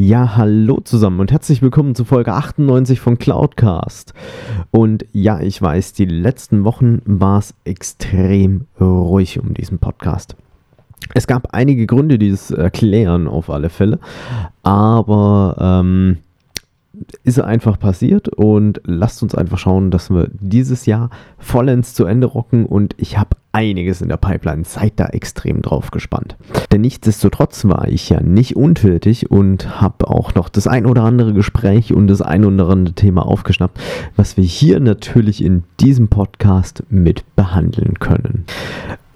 Ja, hallo zusammen und herzlich willkommen zu Folge 98 von Cloudcast. Und ja, ich weiß, die letzten Wochen war es extrem ruhig um diesen Podcast. Es gab einige Gründe, die es erklären auf alle Fälle, aber ähm, ist einfach passiert und lasst uns einfach schauen, dass wir dieses Jahr vollends zu Ende rocken und ich habe einiges in der Pipeline. Seid da extrem drauf gespannt. Denn nichtsdestotrotz war ich ja nicht untätig und habe auch noch das ein oder andere Gespräch und das ein oder andere Thema aufgeschnappt, was wir hier natürlich in diesem Podcast mit behandeln können.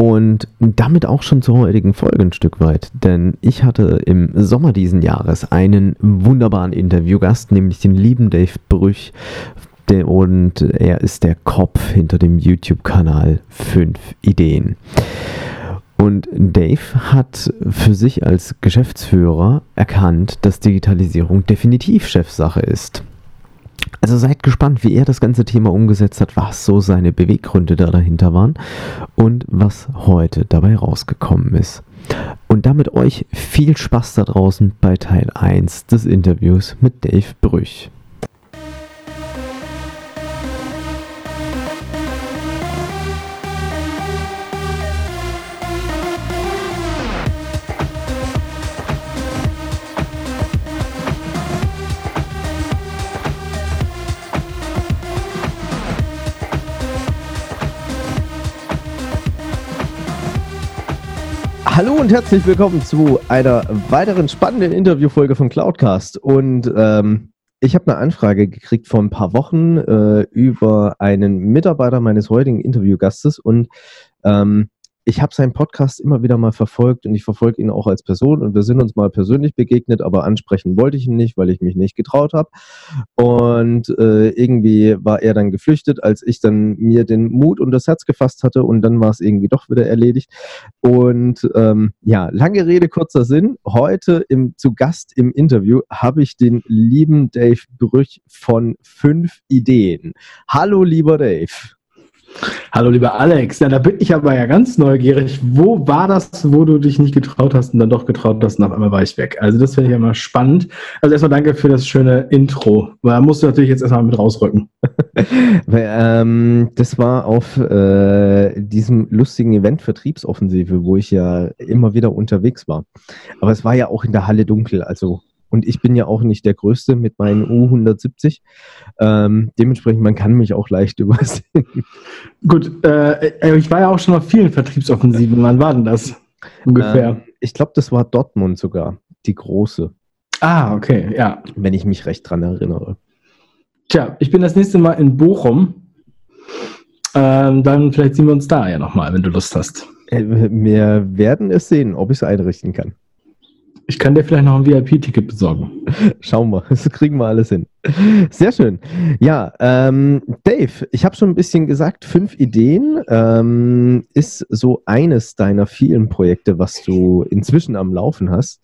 Und damit auch schon zur heutigen Folge ein Stück weit, denn ich hatte im Sommer diesen Jahres einen wunderbaren Interviewgast, nämlich den lieben Dave Brüch und er ist der Kopf hinter dem YouTube-Kanal 5 Ideen. Und Dave hat für sich als Geschäftsführer erkannt, dass Digitalisierung definitiv Chefsache ist. Also seid gespannt, wie er das ganze Thema umgesetzt hat, was so seine Beweggründe da dahinter waren und was heute dabei rausgekommen ist. Und damit euch viel Spaß da draußen bei Teil 1 des Interviews mit Dave Brüch. Und herzlich willkommen zu einer weiteren spannenden Interviewfolge von Cloudcast. Und ähm, ich habe eine Anfrage gekriegt vor ein paar Wochen äh, über einen Mitarbeiter meines heutigen Interviewgastes und ähm, ich habe seinen Podcast immer wieder mal verfolgt und ich verfolge ihn auch als Person und wir sind uns mal persönlich begegnet, aber ansprechen wollte ich ihn nicht, weil ich mich nicht getraut habe. Und äh, irgendwie war er dann geflüchtet, als ich dann mir den Mut und das Herz gefasst hatte und dann war es irgendwie doch wieder erledigt. Und ähm, ja, lange Rede, kurzer Sinn. Heute im, zu Gast im Interview habe ich den lieben Dave Brüch von fünf Ideen. Hallo, lieber Dave. Hallo lieber Alex, ja, da bin ich aber ja ganz neugierig. Wo war das, wo du dich nicht getraut hast und dann doch getraut hast und auf einmal war ich weg? Also das finde ich immer spannend. Also erstmal danke für das schöne Intro. Da musst du natürlich jetzt erstmal mit rausrücken. ähm, das war auf äh, diesem lustigen Event Vertriebsoffensive, wo ich ja immer wieder unterwegs war. Aber es war ja auch in der Halle dunkel, also und ich bin ja auch nicht der Größte mit meinen U170. Ähm, dementsprechend, man kann mich auch leicht übersehen. Gut, äh, ich war ja auch schon auf vielen Vertriebsoffensiven. Wann war denn das ungefähr? Ähm, ich glaube, das war Dortmund sogar, die große. Ah, okay, ja. Wenn ich mich recht dran erinnere. Tja, ich bin das nächste Mal in Bochum. Ähm, dann vielleicht sehen wir uns da ja nochmal, wenn du Lust hast. Äh, wir werden es sehen, ob ich es einrichten kann. Ich kann dir vielleicht noch ein VIP-Ticket besorgen. Schauen wir, das kriegen wir alles hin. Sehr schön. Ja, ähm, Dave, ich habe schon ein bisschen gesagt, fünf Ideen ähm, ist so eines deiner vielen Projekte, was du inzwischen am Laufen hast.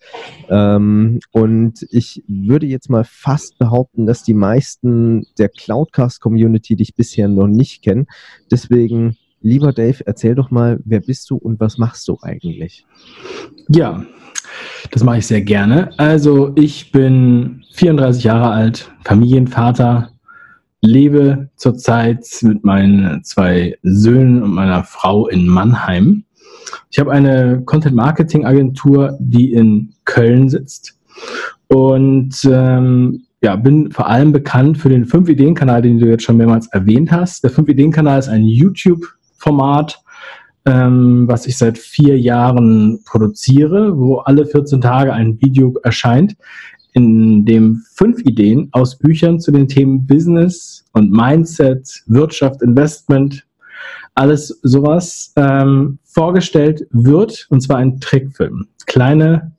Ähm, und ich würde jetzt mal fast behaupten, dass die meisten der Cloudcast-Community dich bisher noch nicht kennen. Deswegen Lieber Dave, erzähl doch mal, wer bist du und was machst du eigentlich? Ja, das mache ich sehr gerne. Also ich bin 34 Jahre alt, Familienvater, lebe zurzeit mit meinen zwei Söhnen und meiner Frau in Mannheim. Ich habe eine Content-Marketing-Agentur, die in Köln sitzt und ähm, ja, bin vor allem bekannt für den 5-Ideen-Kanal, den du jetzt schon mehrmals erwähnt hast. Der 5-Ideen-Kanal ist ein YouTube-Format, ähm, was ich seit vier Jahren produziere, wo alle 14 Tage ein Video erscheint, in dem fünf Ideen aus Büchern zu den Themen Business und Mindset, Wirtschaft, Investment alles sowas ähm, vorgestellt wird, und zwar ein Trickfilm. Kleine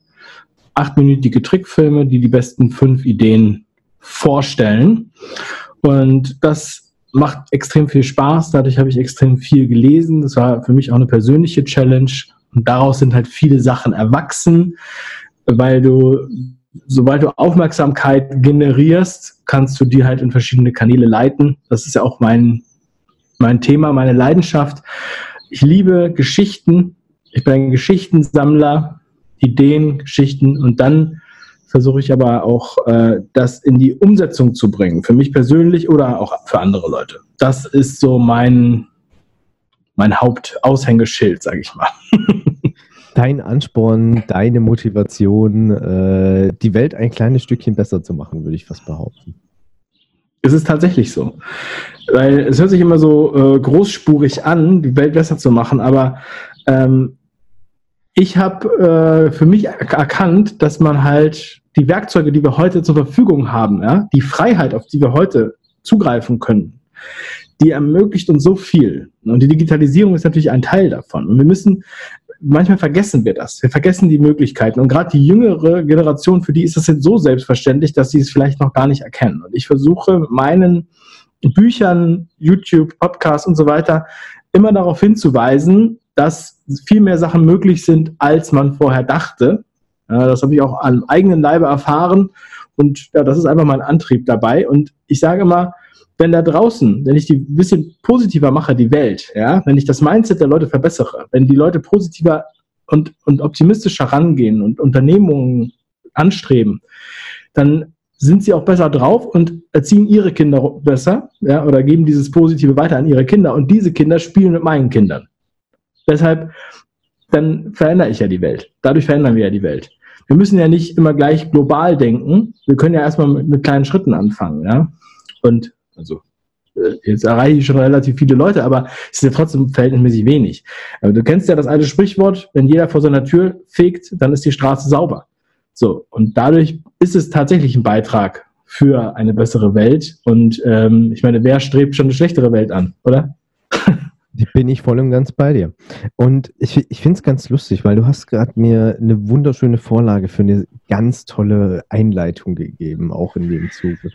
achtminütige Trickfilme, die die besten fünf Ideen vorstellen. Und das macht extrem viel Spaß. Dadurch habe ich extrem viel gelesen. Das war für mich auch eine persönliche Challenge. Und daraus sind halt viele Sachen erwachsen, weil du, sobald du Aufmerksamkeit generierst, kannst du die halt in verschiedene Kanäle leiten. Das ist ja auch mein, mein Thema, meine Leidenschaft. Ich liebe Geschichten. Ich bin ein Geschichtensammler, Ideen, Geschichten und dann versuche ich aber auch, äh, das in die Umsetzung zu bringen. Für mich persönlich oder auch für andere Leute. Das ist so mein, mein Hauptaushängeschild, sage ich mal. Dein Ansporn, deine Motivation, äh, die Welt ein kleines Stückchen besser zu machen, würde ich fast behaupten. Es ist tatsächlich so. Weil es hört sich immer so äh, großspurig an, die Welt besser zu machen, aber ähm, ich habe äh, für mich erkannt, dass man halt die Werkzeuge, die wir heute zur Verfügung haben, ja, die Freiheit, auf die wir heute zugreifen können, die ermöglicht uns so viel. Und die Digitalisierung ist natürlich ein Teil davon. Und wir müssen, manchmal vergessen wir das. Wir vergessen die Möglichkeiten. Und gerade die jüngere Generation, für die ist das jetzt so selbstverständlich, dass sie es vielleicht noch gar nicht erkennen. Und ich versuche meinen Büchern, YouTube, Podcasts und so weiter immer darauf hinzuweisen, dass viel mehr Sachen möglich sind, als man vorher dachte das habe ich auch am eigenen Leibe erfahren und ja, das ist einfach mein Antrieb dabei. Und ich sage immer, wenn da draußen, wenn ich die ein bisschen positiver mache, die Welt, ja, wenn ich das Mindset der Leute verbessere, wenn die Leute positiver und, und optimistischer rangehen und Unternehmungen anstreben, dann sind sie auch besser drauf und erziehen ihre Kinder besser, ja, oder geben dieses Positive weiter an ihre Kinder und diese Kinder spielen mit meinen Kindern. Deshalb, dann verändere ich ja die Welt. Dadurch verändern wir ja die Welt wir müssen ja nicht immer gleich global denken. Wir können ja erstmal mit, mit kleinen Schritten anfangen, ja. Und also äh, jetzt erreiche ich schon relativ viele Leute, aber es ist ja trotzdem verhältnismäßig wenig. Aber du kennst ja das alte Sprichwort, wenn jeder vor seiner Tür fegt, dann ist die Straße sauber. So, und dadurch ist es tatsächlich ein Beitrag für eine bessere Welt. Und ähm, ich meine, wer strebt schon eine schlechtere Welt an, oder? Bin ich voll und ganz bei dir. Und ich, ich finde es ganz lustig, weil du hast gerade mir eine wunderschöne Vorlage für eine ganz tolle Einleitung gegeben, auch in dem Zuge.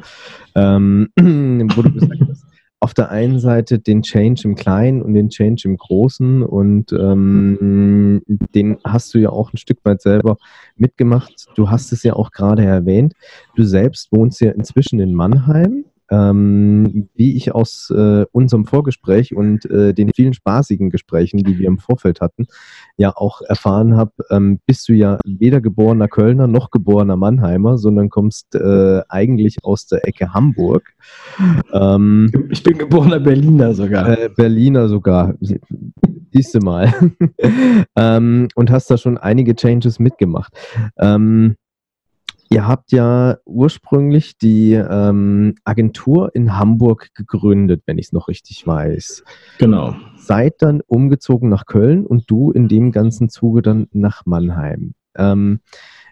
Ähm, wo du gesagt hast, auf der einen Seite den Change im Kleinen und den Change im Großen und ähm, den hast du ja auch ein Stück weit selber mitgemacht. Du hast es ja auch gerade erwähnt. Du selbst wohnst ja inzwischen in Mannheim ähm, wie ich aus äh, unserem Vorgespräch und äh, den vielen spaßigen Gesprächen, die wir im Vorfeld hatten, ja auch erfahren habe, ähm, bist du ja weder geborener Kölner noch geborener Mannheimer, sondern kommst äh, eigentlich aus der Ecke Hamburg. Ähm, ich bin geborener Berliner sogar. Äh, Berliner sogar. Siehst du mal. ähm, und hast da schon einige Changes mitgemacht. Ähm, Ihr habt ja ursprünglich die ähm, Agentur in Hamburg gegründet, wenn ich es noch richtig weiß. Genau. Seid dann umgezogen nach Köln und du in dem ganzen Zuge dann nach Mannheim. Ähm,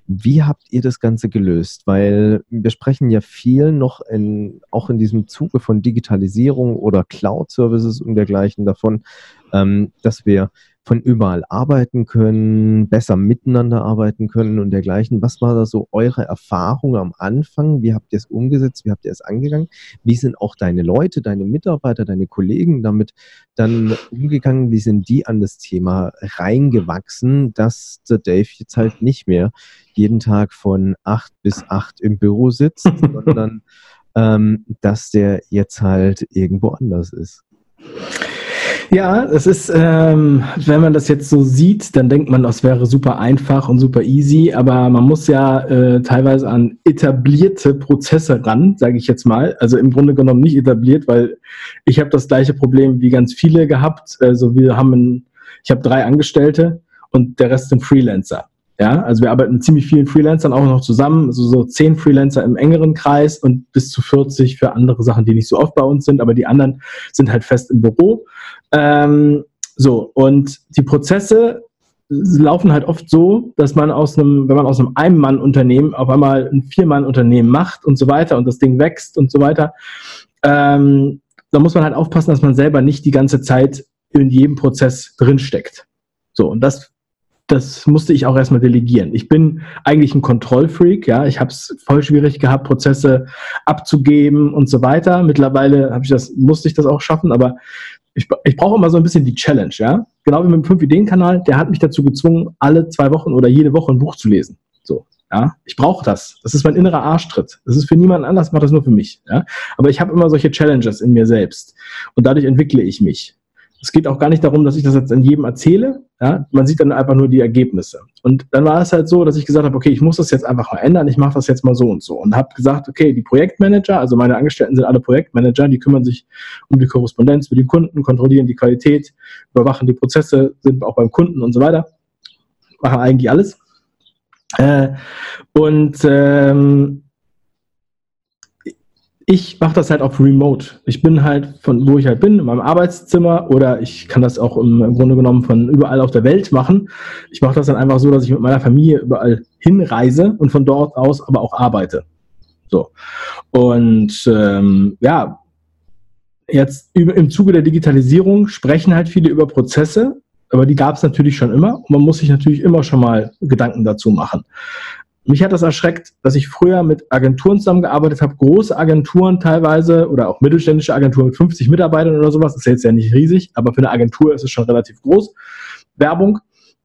wie habt ihr das Ganze gelöst? Weil wir sprechen ja viel noch in, auch in diesem Zuge von Digitalisierung oder Cloud-Services und dergleichen davon, ähm, dass wir von überall arbeiten können, besser miteinander arbeiten können und dergleichen. Was war da so eure Erfahrung am Anfang? Wie habt ihr es umgesetzt? Wie habt ihr es angegangen? Wie sind auch deine Leute, deine Mitarbeiter, deine Kollegen damit dann umgegangen? Wie sind die an das Thema reingewachsen, dass der Dave jetzt halt nicht mehr jeden Tag von acht bis acht im Büro sitzt, sondern ähm, dass der jetzt halt irgendwo anders ist? Ja, es ist, ähm, wenn man das jetzt so sieht, dann denkt man, das wäre super einfach und super easy, aber man muss ja äh, teilweise an etablierte Prozesse ran, sage ich jetzt mal. Also im Grunde genommen nicht etabliert, weil ich habe das gleiche Problem wie ganz viele gehabt. Also wir haben, ein, ich habe drei Angestellte und der Rest sind Freelancer. Ja, also wir arbeiten mit ziemlich vielen Freelancern auch noch zusammen, also so zehn Freelancer im engeren Kreis und bis zu 40 für andere Sachen, die nicht so oft bei uns sind, aber die anderen sind halt fest im Büro. Ähm, so, und die Prozesse laufen halt oft so, dass man aus einem, wenn man aus einem Ein-Mann-Unternehmen auf einmal ein Vier-Mann-Unternehmen macht und so weiter und das Ding wächst und so weiter, ähm, da muss man halt aufpassen, dass man selber nicht die ganze Zeit in jedem Prozess drinsteckt. So, und das das musste ich auch erstmal delegieren. Ich bin eigentlich ein Kontrollfreak, ja. Ich habe es voll schwierig gehabt, Prozesse abzugeben und so weiter. Mittlerweile ich das, musste ich das auch schaffen, aber ich, ich brauche immer so ein bisschen die Challenge, ja. Genau wie mit dem 5-Ideen-Kanal, der hat mich dazu gezwungen, alle zwei Wochen oder jede Woche ein Buch zu lesen. So, ja. Ich brauche das. Das ist mein innerer Arschtritt. Das ist für niemanden anders, mache das nur für mich, ja. Aber ich habe immer solche Challenges in mir selbst. Und dadurch entwickle ich mich. Es geht auch gar nicht darum, dass ich das jetzt an jedem erzähle. Ja? Man sieht dann einfach nur die Ergebnisse. Und dann war es halt so, dass ich gesagt habe, okay, ich muss das jetzt einfach mal ändern. Ich mache das jetzt mal so und so. Und habe gesagt, okay, die Projektmanager, also meine Angestellten sind alle Projektmanager, die kümmern sich um die Korrespondenz mit den Kunden, kontrollieren die Qualität, überwachen die Prozesse, sind auch beim Kunden und so weiter. Machen eigentlich alles. Äh, und ähm, ich mache das halt auf Remote. Ich bin halt von wo ich halt bin, in meinem Arbeitszimmer oder ich kann das auch im, im Grunde genommen von überall auf der Welt machen. Ich mache das dann einfach so, dass ich mit meiner Familie überall hinreise und von dort aus aber auch arbeite. So. Und ähm, ja, jetzt im Zuge der Digitalisierung sprechen halt viele über Prozesse, aber die gab es natürlich schon immer und man muss sich natürlich immer schon mal Gedanken dazu machen mich hat das erschreckt, dass ich früher mit Agenturen zusammengearbeitet habe, große Agenturen teilweise oder auch mittelständische Agenturen mit 50 Mitarbeitern oder sowas. Ist jetzt ja nicht riesig, aber für eine Agentur ist es schon relativ groß. Werbung.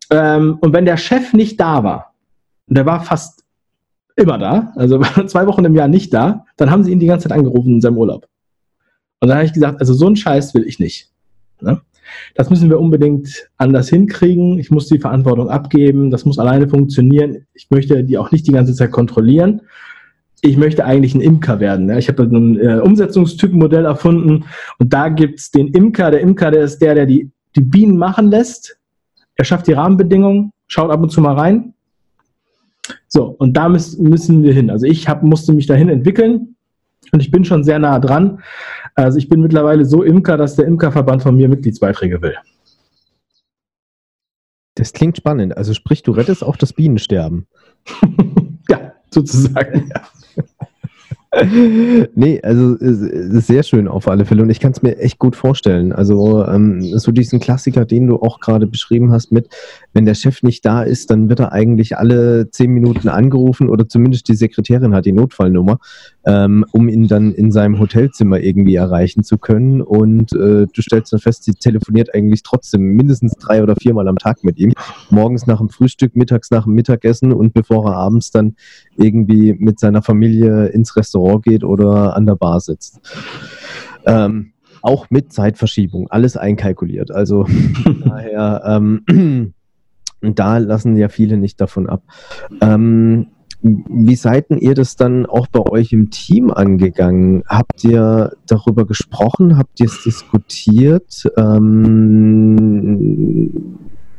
Ähm, und wenn der Chef nicht da war, und der war fast immer da, also zwei Wochen im Jahr nicht da, dann haben sie ihn die ganze Zeit angerufen in seinem Urlaub. Und dann habe ich gesagt, also so einen Scheiß will ich nicht. Ne? Das müssen wir unbedingt anders hinkriegen. Ich muss die Verantwortung abgeben. Das muss alleine funktionieren. Ich möchte die auch nicht die ganze Zeit kontrollieren. Ich möchte eigentlich ein Imker werden. Ich habe ein äh, Umsetzungstypenmodell erfunden und da gibt es den Imker. Der Imker, der ist der, der die, die Bienen machen lässt. Er schafft die Rahmenbedingungen, schaut ab und zu mal rein. So, und da müssen wir hin. Also ich hab, musste mich dahin entwickeln und ich bin schon sehr nah dran. Also ich bin mittlerweile so Imker, dass der Imkerverband von mir Mitgliedsbeiträge will. Das klingt spannend. Also sprich, du rettest auch das Bienensterben. ja, sozusagen. Ja. nee, also sehr schön auf alle Fälle und ich kann es mir echt gut vorstellen. Also ähm, so diesen Klassiker, den du auch gerade beschrieben hast mit, wenn der Chef nicht da ist, dann wird er eigentlich alle zehn Minuten angerufen oder zumindest die Sekretärin hat die Notfallnummer, ähm, um ihn dann in seinem Hotelzimmer irgendwie erreichen zu können und äh, du stellst dann fest, sie telefoniert eigentlich trotzdem mindestens drei oder viermal am Tag mit ihm. Morgens nach dem Frühstück, mittags nach dem Mittagessen und bevor er abends dann irgendwie mit seiner Familie ins Restaurant geht oder an der Bar sitzt. Ähm, auch mit Zeitverschiebung, alles einkalkuliert. Also daher, ähm, da lassen ja viele nicht davon ab. Ähm, wie seid ihr das dann auch bei euch im Team angegangen? Habt ihr darüber gesprochen? Habt ihr es diskutiert? Ähm,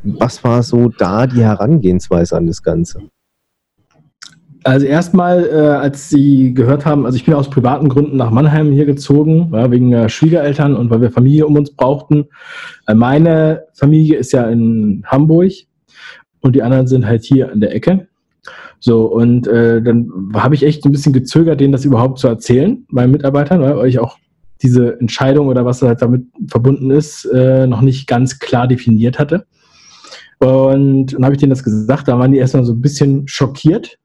was war so da die Herangehensweise an das Ganze? Also erstmal, äh, als Sie gehört haben, also ich bin aus privaten Gründen nach Mannheim hier gezogen, ja, wegen äh, Schwiegereltern und weil wir Familie um uns brauchten. Äh, meine Familie ist ja in Hamburg und die anderen sind halt hier an der Ecke. So, und äh, dann habe ich echt ein bisschen gezögert, denen das überhaupt zu erzählen, meinen Mitarbeitern, weil ich auch diese Entscheidung oder was halt damit verbunden ist, äh, noch nicht ganz klar definiert hatte. Und dann habe ich denen das gesagt, da waren die erstmal so ein bisschen schockiert,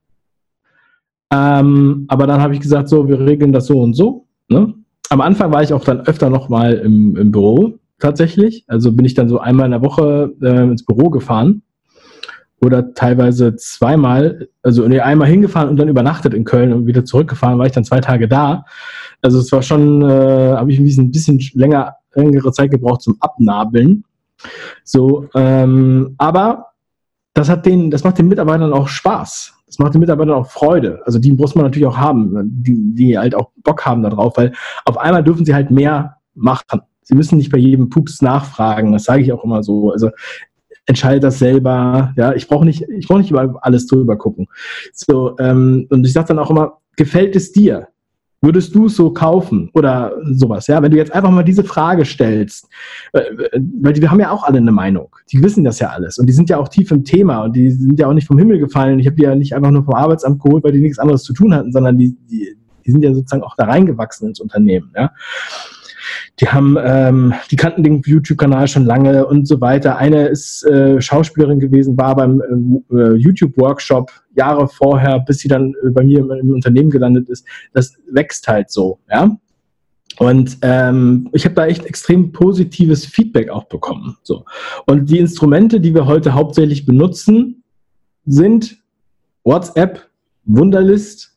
ähm, aber dann habe ich gesagt, so, wir regeln das so und so. Ne? Am Anfang war ich auch dann öfter noch mal im, im Büro tatsächlich. Also bin ich dann so einmal in der Woche äh, ins Büro gefahren oder teilweise zweimal, also einmal hingefahren und dann übernachtet in Köln und wieder zurückgefahren, war ich dann zwei Tage da. Also es war schon, äh, habe ich ein bisschen länger, längere Zeit gebraucht zum Abnabeln. So, ähm, aber das hat den, das macht den Mitarbeitern auch Spaß das macht den Mitarbeitern auch Freude. Also die muss man natürlich auch haben, die, die halt auch Bock haben darauf, weil auf einmal dürfen sie halt mehr machen. Sie müssen nicht bei jedem Pups nachfragen, das sage ich auch immer so. Also entscheidet das selber. Ja, ich brauche nicht, ich brauche nicht über alles drüber gucken. So ähm, und ich sage dann auch immer, gefällt es dir? Würdest du es so kaufen oder sowas? Ja, wenn du jetzt einfach mal diese Frage stellst, äh, weil die, haben ja auch alle eine Meinung. Die wissen das ja alles und die sind ja auch tief im Thema und die sind ja auch nicht vom Himmel gefallen. Ich habe die ja nicht einfach nur vom Arbeitsamt geholt, weil die nichts anderes zu tun hatten, sondern die, die, die sind ja sozusagen auch da reingewachsen ins Unternehmen. Ja. Die haben, ähm, die kannten den YouTube-Kanal schon lange und so weiter. Eine ist äh, Schauspielerin gewesen, war beim äh, YouTube-Workshop Jahre vorher, bis sie dann äh, bei mir im, im, Unternehmen gelandet ist. Das wächst halt so, ja. Und ähm, ich habe da echt extrem positives Feedback auch bekommen. So. Und die Instrumente, die wir heute hauptsächlich benutzen, sind WhatsApp, Wunderlist,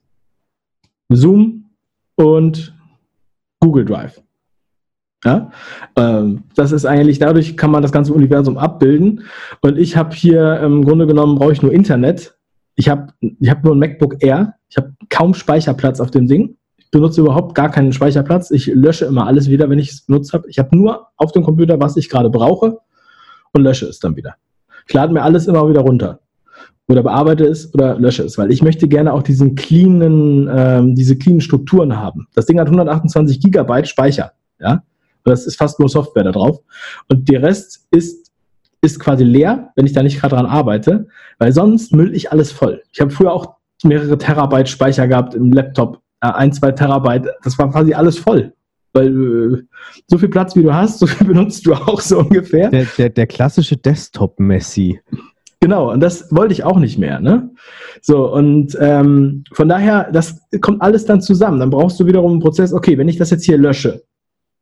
Zoom und Google Drive. Ja? Ähm, das ist eigentlich, dadurch kann man das ganze Universum abbilden. Und ich habe hier im Grunde genommen, brauche ich nur Internet. Ich habe ich hab nur ein MacBook Air. Ich habe kaum Speicherplatz auf dem Ding. Ich benutze überhaupt gar keinen Speicherplatz. Ich lösche immer alles wieder, wenn ich es benutzt habe. Ich habe nur auf dem Computer, was ich gerade brauche und lösche es dann wieder. Ich lade mir alles immer wieder runter oder bearbeite es oder lösche es, weil ich möchte gerne auch diesen cleanen, ähm, diese cleanen Strukturen haben. Das Ding hat 128 Gigabyte Speicher, ja. Das ist fast nur Software da drauf. Und der Rest ist, ist quasi leer, wenn ich da nicht gerade dran arbeite, weil sonst müll ich alles voll. Ich habe früher auch mehrere Terabyte Speicher gehabt im Laptop, ein, zwei Terabyte, das war quasi alles voll. Weil äh, so viel Platz wie du hast, so viel benutzt du auch so ungefähr. Der, der, der klassische Desktop-Messi. Genau, und das wollte ich auch nicht mehr. Ne? So, und ähm, von daher, das kommt alles dann zusammen. Dann brauchst du wiederum einen Prozess, okay, wenn ich das jetzt hier lösche,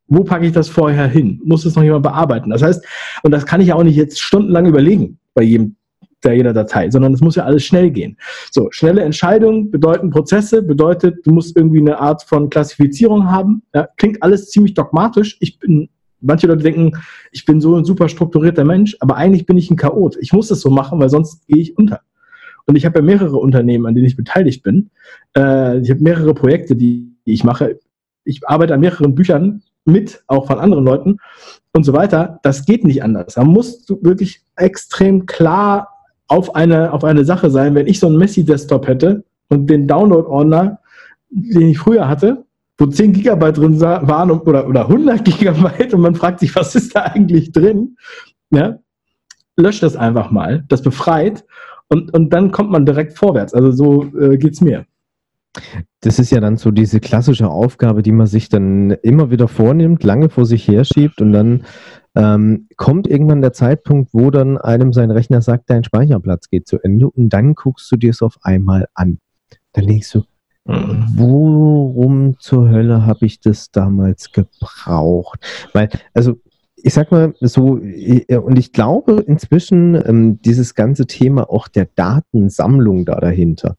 wo packe ich das vorher hin? Muss es noch jemand bearbeiten? Das heißt, und das kann ich ja auch nicht jetzt stundenlang überlegen bei jedem der jeder Datei, sondern es muss ja alles schnell gehen. So, schnelle Entscheidungen bedeuten Prozesse, bedeutet, du musst irgendwie eine Art von Klassifizierung haben. Ja, klingt alles ziemlich dogmatisch. Ich bin manche Leute denken, ich bin so ein super strukturierter Mensch, aber eigentlich bin ich ein Chaot. Ich muss es so machen, weil sonst gehe ich unter. Und ich habe ja mehrere Unternehmen, an denen ich beteiligt bin. Äh, ich habe mehrere Projekte, die ich mache. Ich arbeite an mehreren Büchern mit, auch von anderen Leuten und so weiter. Das geht nicht anders. Da musst du wirklich extrem klar auf eine, auf eine Sache sein. Wenn ich so einen Messi-Desktop hätte und den Download-Ordner, den ich früher hatte, wo 10 Gigabyte drin waren oder, oder 100 Gigabyte und man fragt sich, was ist da eigentlich drin? Ja? Löscht das einfach mal, das befreit und, und dann kommt man direkt vorwärts. Also so äh, geht es mir. Das ist ja dann so diese klassische Aufgabe, die man sich dann immer wieder vornimmt, lange vor sich herschiebt und dann ähm, kommt irgendwann der Zeitpunkt, wo dann einem sein Rechner sagt, dein Speicherplatz geht zu Ende und dann guckst du dir es auf einmal an. Dann denkst du, Worum zur Hölle habe ich das damals gebraucht? Weil, also ich sag mal so, und ich glaube inzwischen ähm, dieses ganze Thema auch der Datensammlung da dahinter,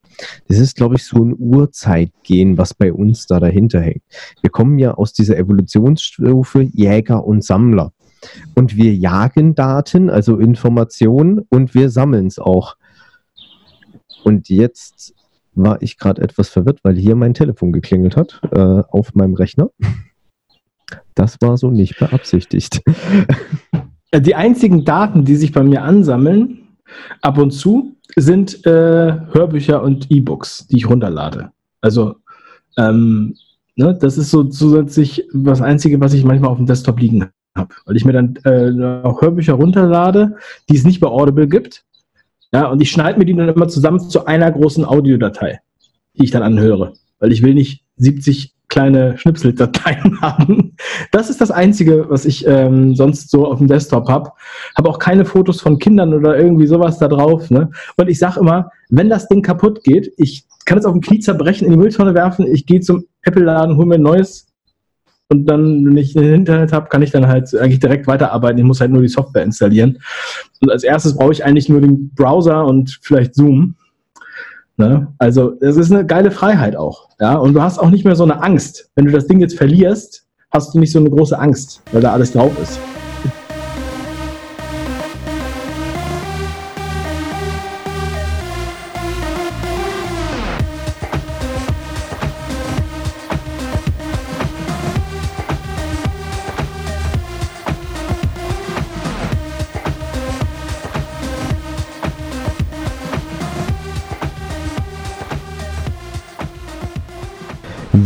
das ist, glaube ich, so ein Urzeitgehen, was bei uns da dahinter hängt. Wir kommen ja aus dieser Evolutionsstufe Jäger und Sammler. Und wir jagen Daten, also Informationen, und wir sammeln es auch. Und jetzt war ich gerade etwas verwirrt, weil hier mein Telefon geklingelt hat äh, auf meinem Rechner. Das war so nicht beabsichtigt. Äh, die einzigen Daten, die sich bei mir ansammeln, ab und zu, sind äh, Hörbücher und E-Books, die ich runterlade. Also, ähm, ne, das ist so zusätzlich das Einzige, was ich manchmal auf dem Desktop liegen habe. Weil ich mir dann äh, auch Hörbücher runterlade, die es nicht bei Audible gibt, ja, und ich schneide mir die dann immer zusammen zu einer großen Audiodatei, die ich dann anhöre. Weil ich will nicht 70 kleine Schnipseldateien haben. Das ist das Einzige, was ich ähm, sonst so auf dem Desktop habe. Habe auch keine Fotos von Kindern oder irgendwie sowas da drauf. Ne? Und ich sage immer, wenn das Ding kaputt geht, ich kann es auf dem Knie zerbrechen, in die Mülltonne werfen, ich gehe zum Apple-Laden, hole mir ein neues und dann, wenn ich ein Internet habe, kann ich dann halt eigentlich direkt weiterarbeiten. Ich muss halt nur die Software installieren. Und als erstes brauche ich eigentlich nur den Browser und vielleicht Zoom. Ne? Also es ist eine geile Freiheit auch. Ja? Und du hast auch nicht mehr so eine Angst. Wenn du das Ding jetzt verlierst, hast du nicht so eine große Angst, weil da alles drauf ist.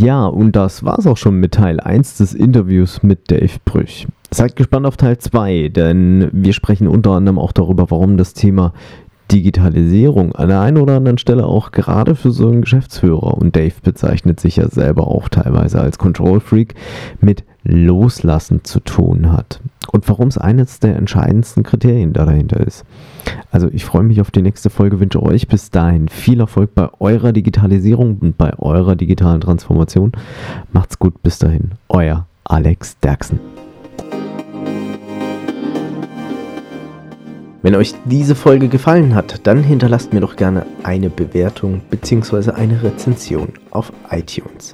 Ja, und das war's auch schon mit Teil 1 des Interviews mit Dave Brüch. Seid gespannt auf Teil 2, denn wir sprechen unter anderem auch darüber, warum das Thema Digitalisierung an der einen oder anderen Stelle auch gerade für so einen Geschäftsführer und Dave bezeichnet sich ja selber auch teilweise als Control Freak mit Loslassen zu tun hat und warum es eines der entscheidendsten Kriterien dahinter ist. Also ich freue mich auf die nächste Folge, wünsche euch bis dahin viel Erfolg bei eurer Digitalisierung und bei eurer digitalen Transformation. Macht's gut, bis dahin. Euer Alex Derksen. Wenn euch diese Folge gefallen hat, dann hinterlasst mir doch gerne eine Bewertung bzw. eine Rezension auf iTunes.